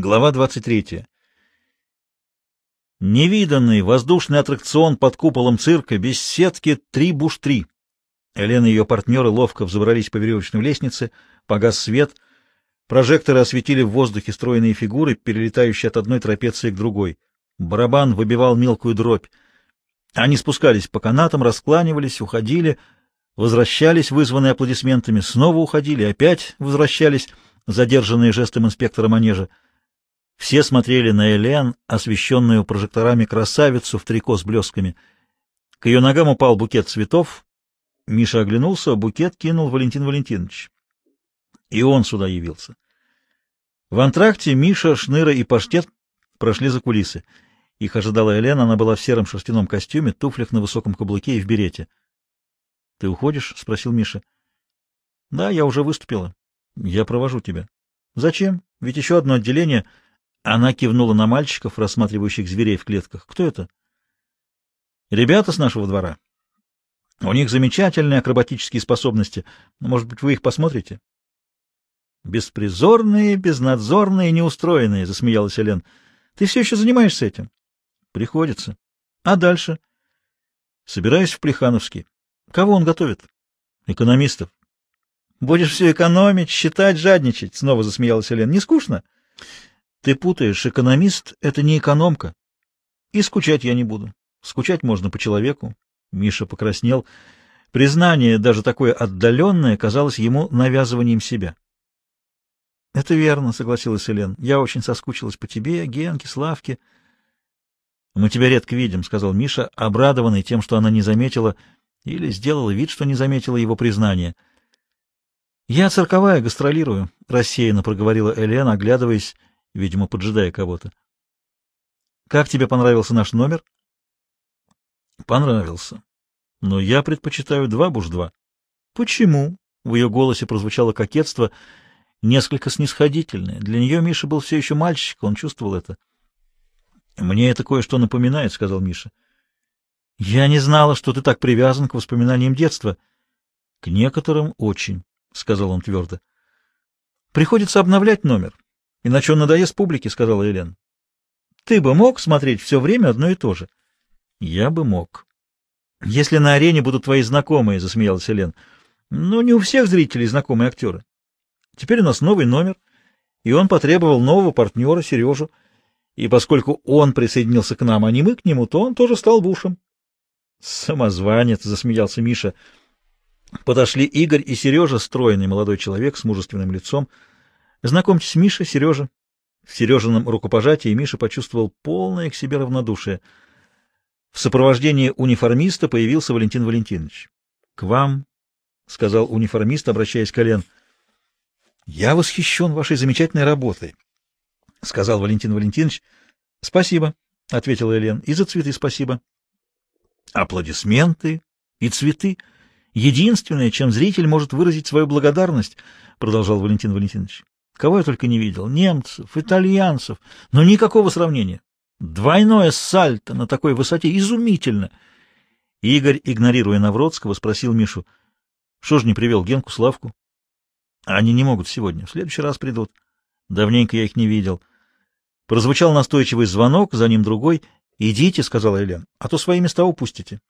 Глава 23. Невиданный воздушный аттракцион под куполом цирка, без сетки, три буш-три. Елена и ее партнеры ловко взобрались по веревочной лестнице, погас свет, прожекторы осветили в воздухе стройные фигуры, перелетающие от одной трапеции к другой. Барабан выбивал мелкую дробь. Они спускались по канатам, раскланивались, уходили, возвращались, вызванные аплодисментами, снова уходили, опять возвращались, задержанные жестом инспектора манежа. Все смотрели на Элен, освещенную прожекторами красавицу в трико с блесками. К ее ногам упал букет цветов. Миша оглянулся, букет кинул Валентин Валентинович. И он сюда явился. В антракте Миша, Шныра и Паштет прошли за кулисы. Их ожидала Елена, она была в сером шерстяном костюме, туфлях на высоком каблуке и в берете. — Ты уходишь? — спросил Миша. — Да, я уже выступила. Я провожу тебя. — Зачем? Ведь еще одно отделение — она кивнула на мальчиков, рассматривающих зверей в клетках. Кто это? Ребята с нашего двора. У них замечательные акробатические способности. Может быть, вы их посмотрите? Беспризорные, безнадзорные, неустроенные, засмеялась Элен. Ты все еще занимаешься этим? Приходится. А дальше? Собираюсь в Плехановский. Кого он готовит? Экономистов. Будешь все экономить, считать, жадничать, снова засмеялась Элен. Не скучно? Ты путаешь, экономист — это не экономка. И скучать я не буду. Скучать можно по человеку. Миша покраснел. Признание, даже такое отдаленное, казалось ему навязыванием себя. — Это верно, — согласилась Элен. — Я очень соскучилась по тебе, Генке, Славке. — Мы тебя редко видим, — сказал Миша, обрадованный тем, что она не заметила или сделала вид, что не заметила его признание. — Я цирковая, гастролирую, — рассеянно проговорила Элен, оглядываясь видимо, поджидая кого-то. «Как тебе понравился наш номер?» «Понравился. Но я предпочитаю два буш-два». «Почему?» — в ее голосе прозвучало кокетство, несколько снисходительное. Для нее Миша был все еще мальчик, он чувствовал это. «Мне это кое-что напоминает», — сказал Миша. «Я не знала, что ты так привязан к воспоминаниям детства». «К некоторым очень», — сказал он твердо. «Приходится обновлять номер. — Иначе он надоест публике, — сказала Елена. — Ты бы мог смотреть все время одно и то же? — Я бы мог. — Если на арене будут твои знакомые, — засмеялась Елена. — Ну, не у всех зрителей знакомые актеры. Теперь у нас новый номер, и он потребовал нового партнера, Сережу. И поскольку он присоединился к нам, а не мы к нему, то он тоже стал бушем. — Самозванец, — засмеялся Миша. Подошли Игорь и Сережа, стройный молодой человек с мужественным лицом, — Знакомьтесь, Миша, Сережа. В Сережином рукопожатии Миша почувствовал полное к себе равнодушие. В сопровождении униформиста появился Валентин Валентинович. — К вам, — сказал униформист, обращаясь к Олен. — Я восхищен вашей замечательной работой, — сказал Валентин Валентинович. — Спасибо, — ответила Элен. — И за цветы спасибо. — Аплодисменты и цветы — единственное, чем зритель может выразить свою благодарность, — продолжал Валентин Валентинович. Кого я только не видел. Немцев, итальянцев. Но никакого сравнения. Двойное сальто на такой высоте. Изумительно. Игорь, игнорируя Навродского, спросил Мишу. Что ж не привел Генку, Славку? Они не могут сегодня. В следующий раз придут. Давненько я их не видел. Прозвучал настойчивый звонок, за ним другой. «Идите», — сказала Елена, — «а то свои места упустите».